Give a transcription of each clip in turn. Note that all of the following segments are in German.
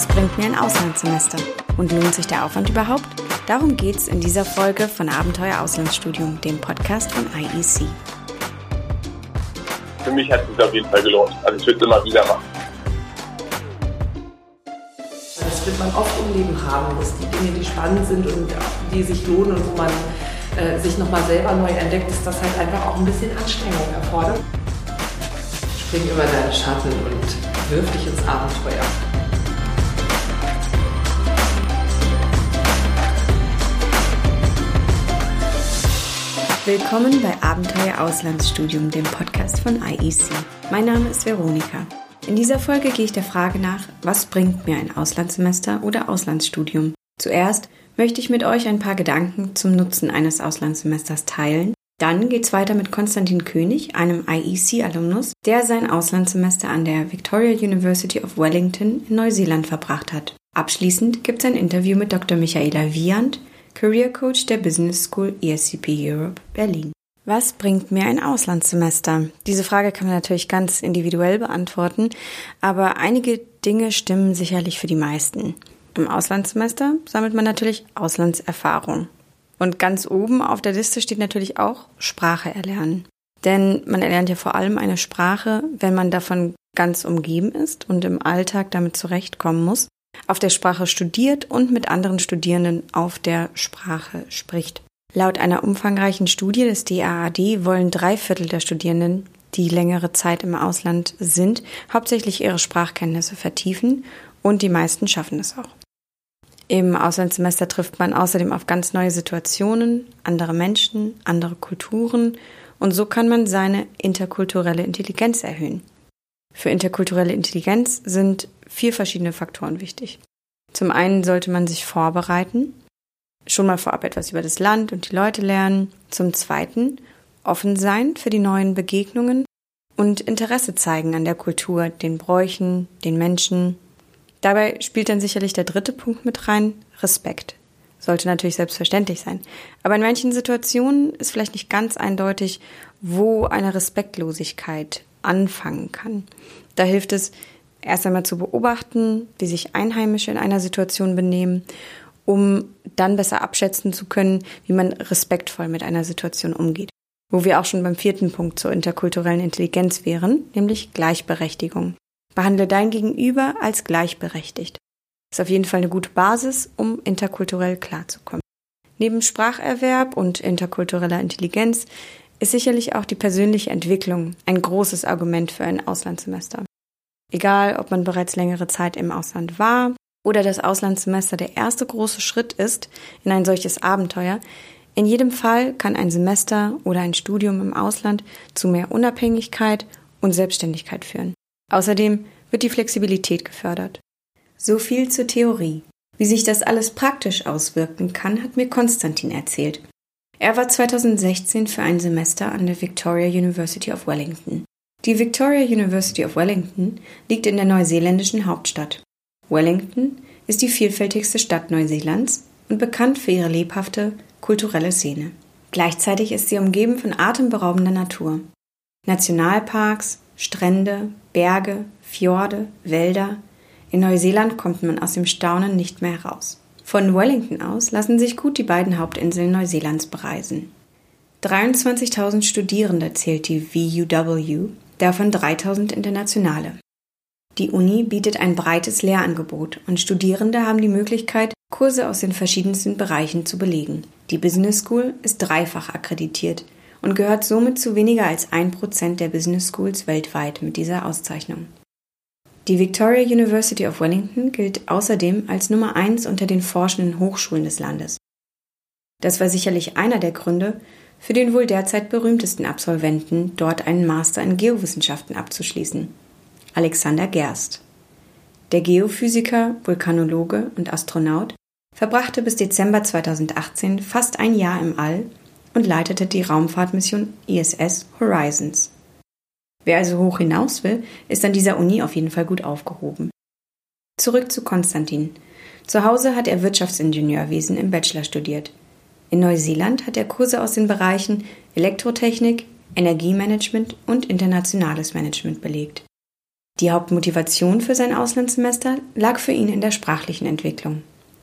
Was bringt mir ein Auslandssemester? Und lohnt sich der Aufwand überhaupt? Darum geht's in dieser Folge von Abenteuer Auslandsstudium, dem Podcast von IEC. Für mich hat es sich auf jeden Fall gelohnt. Also ich würde es immer wieder machen. Das wird man oft im Leben haben, dass die Dinge, die spannend sind und die sich lohnen und wo man äh, sich nochmal selber neu entdeckt, dass das halt einfach auch ein bisschen Anstrengung erfordert. Spring über deinen Schatten und wirf dich ins Abenteuer. Willkommen bei Abenteuer Auslandsstudium, dem Podcast von IEC. Mein Name ist Veronika. In dieser Folge gehe ich der Frage nach, was bringt mir ein Auslandssemester oder Auslandsstudium? Zuerst möchte ich mit euch ein paar Gedanken zum Nutzen eines Auslandssemesters teilen. Dann geht's weiter mit Konstantin König, einem IEC-Alumnus, der sein Auslandssemester an der Victoria University of Wellington in Neuseeland verbracht hat. Abschließend gibt es ein Interview mit Dr. Michaela Wiand, Career Coach der Business School ESCP Europe Berlin. Was bringt mir ein Auslandssemester? Diese Frage kann man natürlich ganz individuell beantworten, aber einige Dinge stimmen sicherlich für die meisten. Im Auslandssemester sammelt man natürlich Auslandserfahrung. Und ganz oben auf der Liste steht natürlich auch Sprache erlernen. Denn man erlernt ja vor allem eine Sprache, wenn man davon ganz umgeben ist und im Alltag damit zurechtkommen muss auf der Sprache studiert und mit anderen Studierenden auf der Sprache spricht. Laut einer umfangreichen Studie des DAAD wollen drei Viertel der Studierenden, die längere Zeit im Ausland sind, hauptsächlich ihre Sprachkenntnisse vertiefen und die meisten schaffen es auch. Im Auslandssemester trifft man außerdem auf ganz neue Situationen, andere Menschen, andere Kulturen und so kann man seine interkulturelle Intelligenz erhöhen. Für interkulturelle Intelligenz sind vier verschiedene Faktoren wichtig. Zum einen sollte man sich vorbereiten, schon mal vorab etwas über das Land und die Leute lernen. Zum zweiten offen sein für die neuen Begegnungen und Interesse zeigen an der Kultur, den Bräuchen, den Menschen. Dabei spielt dann sicherlich der dritte Punkt mit rein, Respekt. Sollte natürlich selbstverständlich sein. Aber in manchen Situationen ist vielleicht nicht ganz eindeutig, wo eine Respektlosigkeit anfangen kann. Da hilft es, erst einmal zu beobachten, wie sich Einheimische in einer Situation benehmen, um dann besser abschätzen zu können, wie man respektvoll mit einer Situation umgeht. Wo wir auch schon beim vierten Punkt zur interkulturellen Intelligenz wären, nämlich Gleichberechtigung. Behandle dein Gegenüber als gleichberechtigt. Ist auf jeden Fall eine gute Basis, um interkulturell klarzukommen. Neben Spracherwerb und interkultureller Intelligenz ist sicherlich auch die persönliche Entwicklung ein großes Argument für ein Auslandssemester. Egal, ob man bereits längere Zeit im Ausland war oder das Auslandssemester der erste große Schritt ist in ein solches Abenteuer, in jedem Fall kann ein Semester oder ein Studium im Ausland zu mehr Unabhängigkeit und Selbstständigkeit führen. Außerdem wird die Flexibilität gefördert. So viel zur Theorie. Wie sich das alles praktisch auswirken kann, hat mir Konstantin erzählt. Er war 2016 für ein Semester an der Victoria University of Wellington. Die Victoria University of Wellington liegt in der neuseeländischen Hauptstadt. Wellington ist die vielfältigste Stadt Neuseelands und bekannt für ihre lebhafte kulturelle Szene. Gleichzeitig ist sie umgeben von atemberaubender Natur. Nationalparks, Strände, Berge, Fjorde, Wälder. In Neuseeland kommt man aus dem Staunen nicht mehr heraus. Von Wellington aus lassen sich gut die beiden Hauptinseln Neuseelands bereisen. 23.000 Studierende zählt die VUW, davon 3.000 internationale. Die Uni bietet ein breites Lehrangebot und Studierende haben die Möglichkeit, Kurse aus den verschiedensten Bereichen zu belegen. Die Business School ist dreifach akkreditiert und gehört somit zu weniger als 1% der Business Schools weltweit mit dieser Auszeichnung. Die Victoria University of Wellington gilt außerdem als Nummer eins unter den forschenden Hochschulen des Landes. Das war sicherlich einer der Gründe, für den wohl derzeit berühmtesten Absolventen, dort einen Master in Geowissenschaften abzuschließen, Alexander Gerst. Der Geophysiker, Vulkanologe und Astronaut verbrachte bis Dezember 2018 fast ein Jahr im All und leitete die Raumfahrtmission ISS Horizons. Wer also hoch hinaus will, ist an dieser Uni auf jeden Fall gut aufgehoben. Zurück zu Konstantin. Zu Hause hat er Wirtschaftsingenieurwesen im Bachelor studiert. In Neuseeland hat er Kurse aus den Bereichen Elektrotechnik, Energiemanagement und internationales Management belegt. Die Hauptmotivation für sein Auslandssemester lag für ihn in der sprachlichen Entwicklung.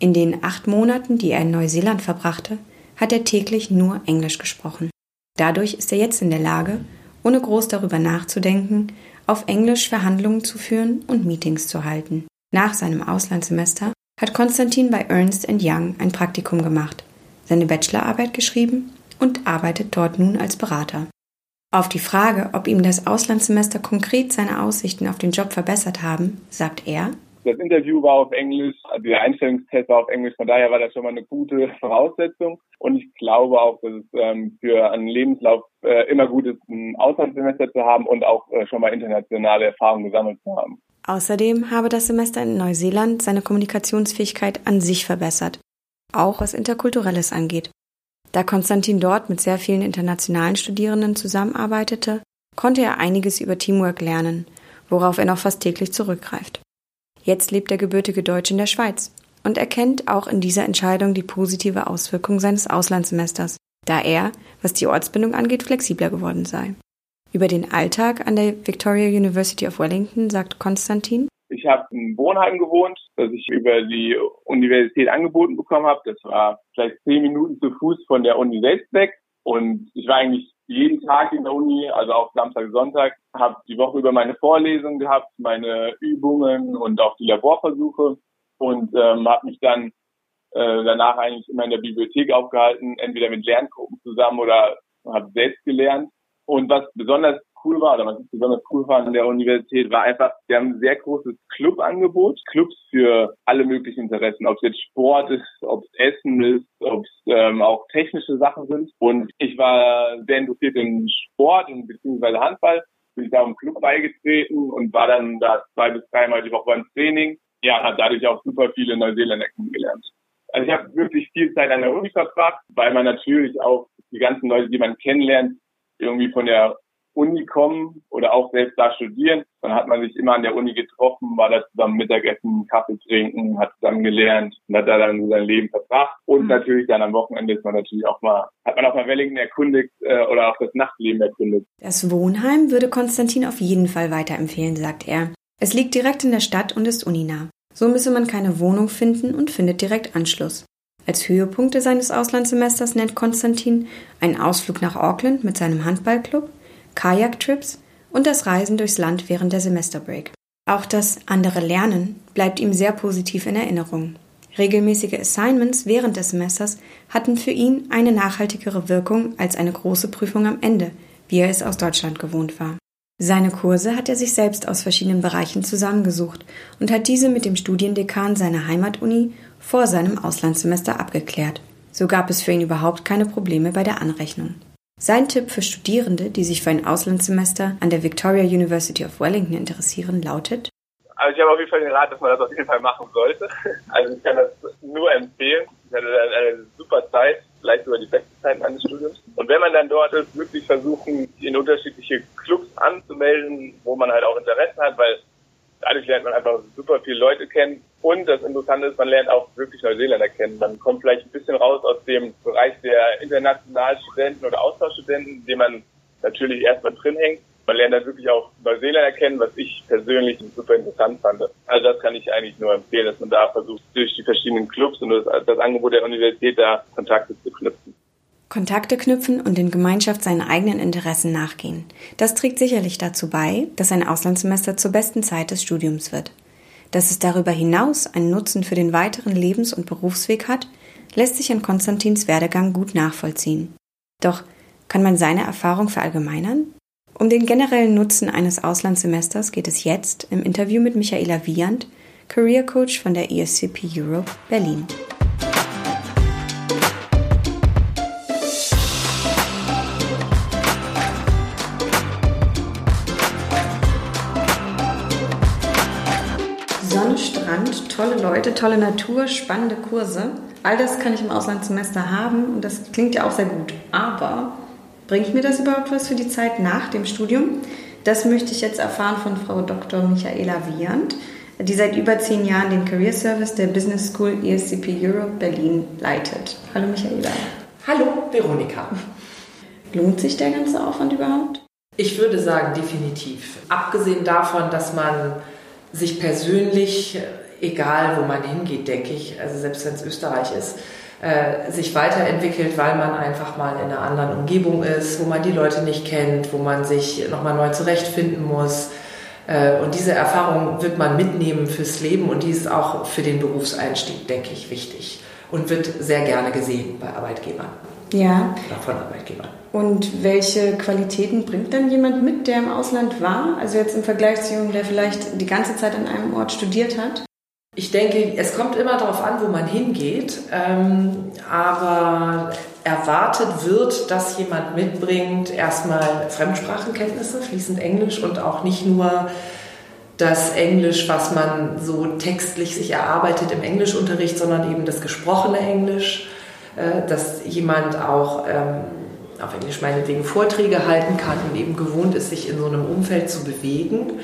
In den acht Monaten, die er in Neuseeland verbrachte, hat er täglich nur Englisch gesprochen. Dadurch ist er jetzt in der Lage, ohne groß darüber nachzudenken, auf Englisch Verhandlungen zu führen und Meetings zu halten. Nach seinem Auslandssemester hat Konstantin bei Ernst Young ein Praktikum gemacht, seine Bachelorarbeit geschrieben und arbeitet dort nun als Berater. Auf die Frage, ob ihm das Auslandssemester konkret seine Aussichten auf den Job verbessert haben, sagt er, das Interview war auf Englisch, also der Einstellungstest war auf Englisch, von daher war das schon mal eine gute Voraussetzung. Und ich glaube auch, dass es ähm, für einen Lebenslauf äh, immer gut ist, ein Auslandssemester zu haben und auch äh, schon mal internationale Erfahrungen gesammelt zu haben. Außerdem habe das Semester in Neuseeland seine Kommunikationsfähigkeit an sich verbessert, auch was Interkulturelles angeht. Da Konstantin dort mit sehr vielen internationalen Studierenden zusammenarbeitete, konnte er einiges über Teamwork lernen, worauf er noch fast täglich zurückgreift. Jetzt lebt der gebürtige Deutsche in der Schweiz und erkennt auch in dieser Entscheidung die positive Auswirkung seines Auslandssemesters, da er, was die Ortsbindung angeht, flexibler geworden sei. Über den Alltag an der Victoria University of Wellington sagt Konstantin. Ich habe in Wohnheim gewohnt, das ich über die Universität angeboten bekommen habe. Das war vielleicht zehn Minuten zu Fuß von der Uni selbst weg. Und ich war eigentlich jeden Tag in der Uni, also auch Samstag, Sonntag, habe die Woche über meine Vorlesungen gehabt, meine Übungen und auch die Laborversuche und ähm, habe mich dann äh, danach eigentlich immer in der Bibliothek aufgehalten, entweder mit Lerngruppen zusammen oder habe selbst gelernt. Und was besonders cool war, oder was ich besonders cool fand an der Universität, war einfach, wir haben ein sehr großes Clubangebot, Clubs für alle möglichen Interessen, ob es jetzt Sport ist, ob es Essen ist, ob es ähm, auch technische Sachen sind. Und ich war sehr interessiert in Sport und beziehungsweise Handball, bin ich da im Club beigetreten und war dann da zwei bis dreimal die Woche beim Training. Ja, hat dadurch auch super viele Neuseeländer kennengelernt. Also ich habe wirklich viel Zeit an der Uni verbracht, weil man natürlich auch die ganzen Leute, die man kennenlernt, irgendwie von der Uni kommen oder auch selbst da studieren. Dann hat man sich immer an der Uni getroffen, war da zusammen Mittagessen, Kaffee trinken, hat zusammen gelernt und hat da dann sein Leben verbracht. Und mhm. natürlich dann am Wochenende ist man natürlich auch mal, hat man auch mal Wellington erkundigt äh, oder auch das Nachtleben erkundigt. Das Wohnheim würde Konstantin auf jeden Fall weiterempfehlen, sagt er. Es liegt direkt in der Stadt und ist uninah. So müsse man keine Wohnung finden und findet direkt Anschluss. Als Höhepunkte seines Auslandssemesters nennt Konstantin einen Ausflug nach Auckland mit seinem Handballclub, Kajaktrips und das Reisen durchs Land während der Semesterbreak. Auch das andere Lernen bleibt ihm sehr positiv in Erinnerung. Regelmäßige Assignments während des Semesters hatten für ihn eine nachhaltigere Wirkung als eine große Prüfung am Ende, wie er es aus Deutschland gewohnt war. Seine Kurse hat er sich selbst aus verschiedenen Bereichen zusammengesucht und hat diese mit dem Studiendekan seiner Heimatuni vor seinem Auslandssemester abgeklärt. So gab es für ihn überhaupt keine Probleme bei der Anrechnung. Sein Tipp für Studierende, die sich für ein Auslandssemester an der Victoria University of Wellington interessieren, lautet also ich habe auf jeden Fall den Rat, dass man das auf jeden Fall machen sollte. Also ich kann das nur empfehlen. Ich hatte eine super Zeit, vielleicht sogar die beste Zeit meines Studiums. Und wenn man dann dort ist, wirklich versuchen, in unterschiedliche Clubs anzumelden, wo man halt auch Interesse hat, weil dadurch lernt man einfach super viele Leute kennen. Und das Interessante ist, man lernt auch wirklich Neuseeländer kennen. Man kommt vielleicht ein bisschen raus aus dem Bereich der internationalen Studenten oder Austauschstudenten, den man natürlich erstmal drin hängt. Man lernt dann wirklich auch Neuseeländer kennen, was ich persönlich super interessant fand. Also das kann ich eigentlich nur empfehlen, dass man da versucht, durch die verschiedenen Clubs und das, das Angebot der Universität da Kontakte zu knüpfen. Kontakte knüpfen und in Gemeinschaft seinen eigenen Interessen nachgehen. Das trägt sicherlich dazu bei, dass ein Auslandssemester zur besten Zeit des Studiums wird. Dass es darüber hinaus einen Nutzen für den weiteren Lebens- und Berufsweg hat, lässt sich an Konstantins Werdegang gut nachvollziehen. Doch kann man seine Erfahrung verallgemeinern? Um den generellen Nutzen eines Auslandssemesters geht es jetzt im Interview mit Michaela Wiand, Career Coach von der ESCP Europe Berlin. Tolle Leute, tolle Natur, spannende Kurse. All das kann ich im Auslandssemester haben und das klingt ja auch sehr gut. Aber bringt mir das überhaupt was für die Zeit nach dem Studium? Das möchte ich jetzt erfahren von Frau Dr. Michaela Wiand, die seit über zehn Jahren den Career Service der Business School ESCP Europe Berlin leitet. Hallo Michaela. Hallo Veronika. Lohnt sich der ganze Aufwand überhaupt? Ich würde sagen, definitiv. Abgesehen davon, dass man sich persönlich, egal wo man hingeht, denke ich, also selbst wenn es Österreich ist, äh, sich weiterentwickelt, weil man einfach mal in einer anderen Umgebung ist, wo man die Leute nicht kennt, wo man sich nochmal neu zurechtfinden muss. Äh, und diese Erfahrung wird man mitnehmen fürs Leben und die ist auch für den Berufseinstieg, denke ich, wichtig und wird sehr gerne gesehen bei Arbeitgebern. Ja. Oder von Arbeitgebern. Und welche Qualitäten bringt dann jemand mit, der im Ausland war? Also jetzt im Vergleich zu jemandem, der vielleicht die ganze Zeit an einem Ort studiert hat? Ich denke, es kommt immer darauf an, wo man hingeht, ähm, aber erwartet wird, dass jemand mitbringt erstmal Fremdsprachenkenntnisse, fließend Englisch und auch nicht nur das Englisch, was man so textlich sich erarbeitet im Englischunterricht, sondern eben das gesprochene Englisch, äh, dass jemand auch ähm, auf Englisch meinetwegen Vorträge halten kann und eben gewohnt ist, sich in so einem Umfeld zu bewegen.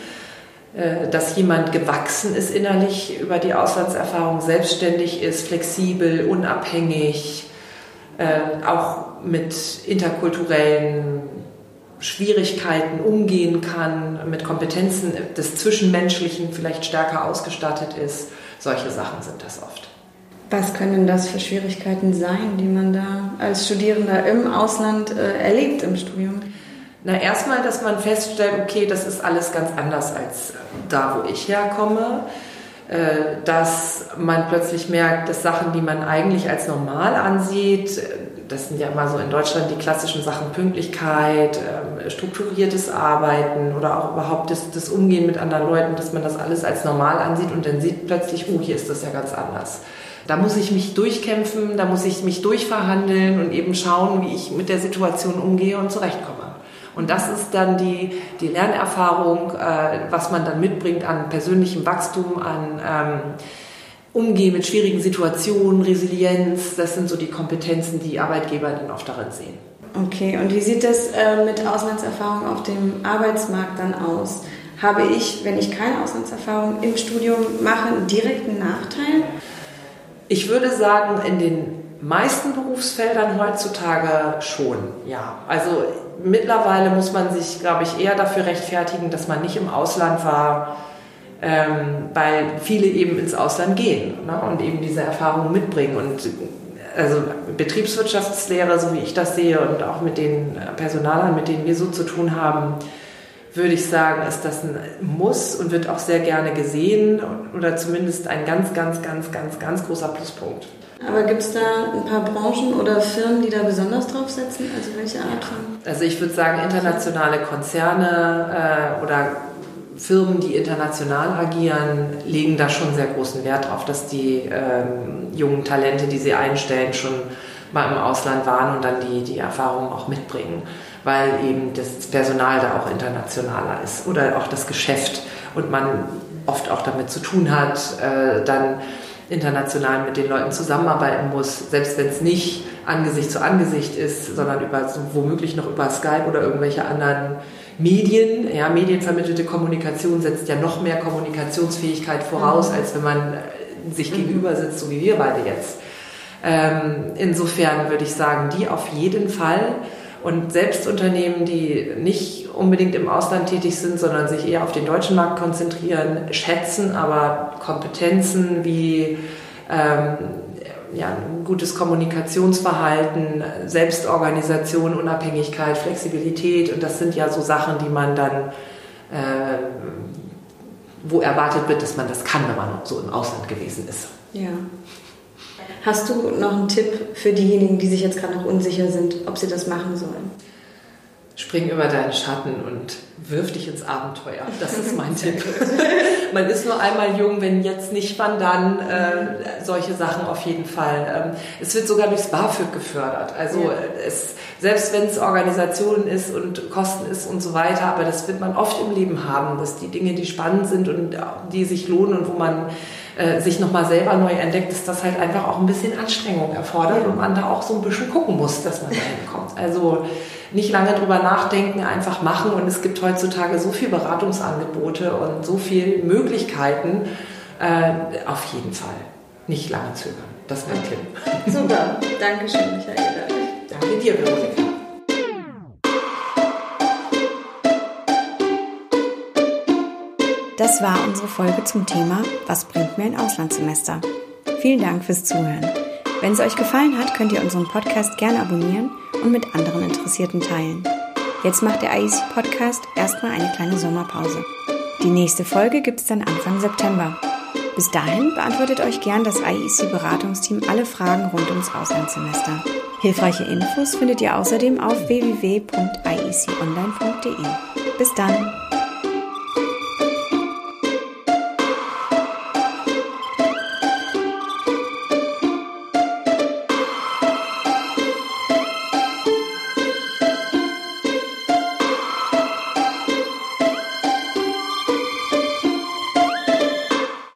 Äh, dass jemand gewachsen ist innerlich über die Auslandserfahrung, selbstständig ist, flexibel, unabhängig, äh, auch mit interkulturellen Schwierigkeiten umgehen kann, mit Kompetenzen des Zwischenmenschlichen vielleicht stärker ausgestattet ist. Solche Sachen sind das oft. Was können das für Schwierigkeiten sein, die man da als Studierender im Ausland äh, erlebt im Studium? Na, erstmal, dass man feststellt, okay, das ist alles ganz anders als da, wo ich herkomme. Äh, dass man plötzlich merkt, dass Sachen, die man eigentlich als normal ansieht, das sind ja immer so in Deutschland die klassischen Sachen Pünktlichkeit, ähm, strukturiertes Arbeiten oder auch überhaupt das, das Umgehen mit anderen Leuten, dass man das alles als normal ansieht und dann sieht plötzlich, oh, hier ist das ja ganz anders. Da muss ich mich durchkämpfen, da muss ich mich durchverhandeln und eben schauen, wie ich mit der Situation umgehe und zurechtkomme. Und das ist dann die, die Lernerfahrung, äh, was man dann mitbringt an persönlichem Wachstum, an ähm, Umgehen mit schwierigen Situationen, Resilienz. Das sind so die Kompetenzen, die Arbeitgeber dann oft darin sehen. Okay, und wie sieht das äh, mit Auslandserfahrung auf dem Arbeitsmarkt dann aus? Habe ich, wenn ich keine Auslandserfahrung im Studium mache, einen direkten Nachteil? Ich würde sagen, in den meisten Berufsfeldern heutzutage schon, ja. Also mittlerweile muss man sich, glaube ich, eher dafür rechtfertigen, dass man nicht im Ausland war, ähm, weil viele eben ins Ausland gehen ne, und eben diese Erfahrungen mitbringen. Und also Betriebswirtschaftslehre, so wie ich das sehe, und auch mit den Personalern, mit denen wir so zu tun haben, würde ich sagen, ist das ein Muss und wird auch sehr gerne gesehen oder zumindest ein ganz, ganz, ganz, ganz, ganz großer Pluspunkt. Aber gibt es da ein paar Branchen oder Firmen, die da besonders drauf setzen? Also welche Art von? Also ich würde sagen, internationale Konzerne äh, oder Firmen, die international agieren, legen da schon sehr großen Wert drauf, dass die ähm, jungen Talente, die sie einstellen, schon mal im Ausland waren und dann die, die Erfahrungen auch mitbringen weil eben das Personal da auch internationaler ist oder auch das Geschäft und man oft auch damit zu tun hat, äh, dann international mit den Leuten zusammenarbeiten muss, selbst wenn es nicht Angesicht zu Angesicht ist, sondern über womöglich noch über Skype oder irgendwelche anderen Medien. Ja, medienvermittelte Kommunikation setzt ja noch mehr Kommunikationsfähigkeit voraus, mhm. als wenn man äh, sich gegenüber sitzt, so wie wir beide jetzt. Ähm, insofern würde ich sagen, die auf jeden Fall. Und selbst Unternehmen, die nicht unbedingt im Ausland tätig sind, sondern sich eher auf den deutschen Markt konzentrieren, schätzen aber Kompetenzen wie ähm, ja, gutes Kommunikationsverhalten, Selbstorganisation, Unabhängigkeit, Flexibilität. Und das sind ja so Sachen, die man dann, äh, wo erwartet wird, dass man das kann, wenn man so im Ausland gewesen ist. Ja. Hast du noch einen Tipp für diejenigen, die sich jetzt gerade noch unsicher sind, ob sie das machen sollen? Spring über deinen Schatten und wirf dich ins Abenteuer. Das ist mein Tipp. Man ist nur einmal jung, wenn jetzt nicht, wann dann. Äh, solche Sachen auf jeden Fall. Ähm, es wird sogar durchs BAföG gefördert. Also ja. es, selbst wenn es Organisation ist und Kosten ist und so weiter, aber das wird man oft im Leben haben, dass die Dinge, die spannend sind und die sich lohnen und wo man äh, sich nochmal selber neu entdeckt, dass das halt einfach auch ein bisschen Anstrengung erfordert und man da auch so ein bisschen gucken muss, dass man da hinkommt. Also nicht lange drüber nachdenken, einfach machen und es gibt heutzutage so viele Beratungsangebote und so viele Möglichkeiten. Äh, auf jeden Fall nicht lange zögern. Das ist mein Tipp. Super, Dankeschön, Michael. Danke dir, Veronika. Das war unsere Folge zum Thema Was bringt mir ein Auslandssemester? Vielen Dank fürs Zuhören. Wenn es euch gefallen hat, könnt ihr unseren Podcast gerne abonnieren und mit anderen Interessierten teilen. Jetzt macht der IEC Podcast erstmal eine kleine Sommerpause. Die nächste Folge gibt es dann Anfang September. Bis dahin beantwortet euch gern das IEC Beratungsteam alle Fragen rund ums Auslandssemester. Hilfreiche Infos findet ihr außerdem auf www.ieconline.de. Bis dann!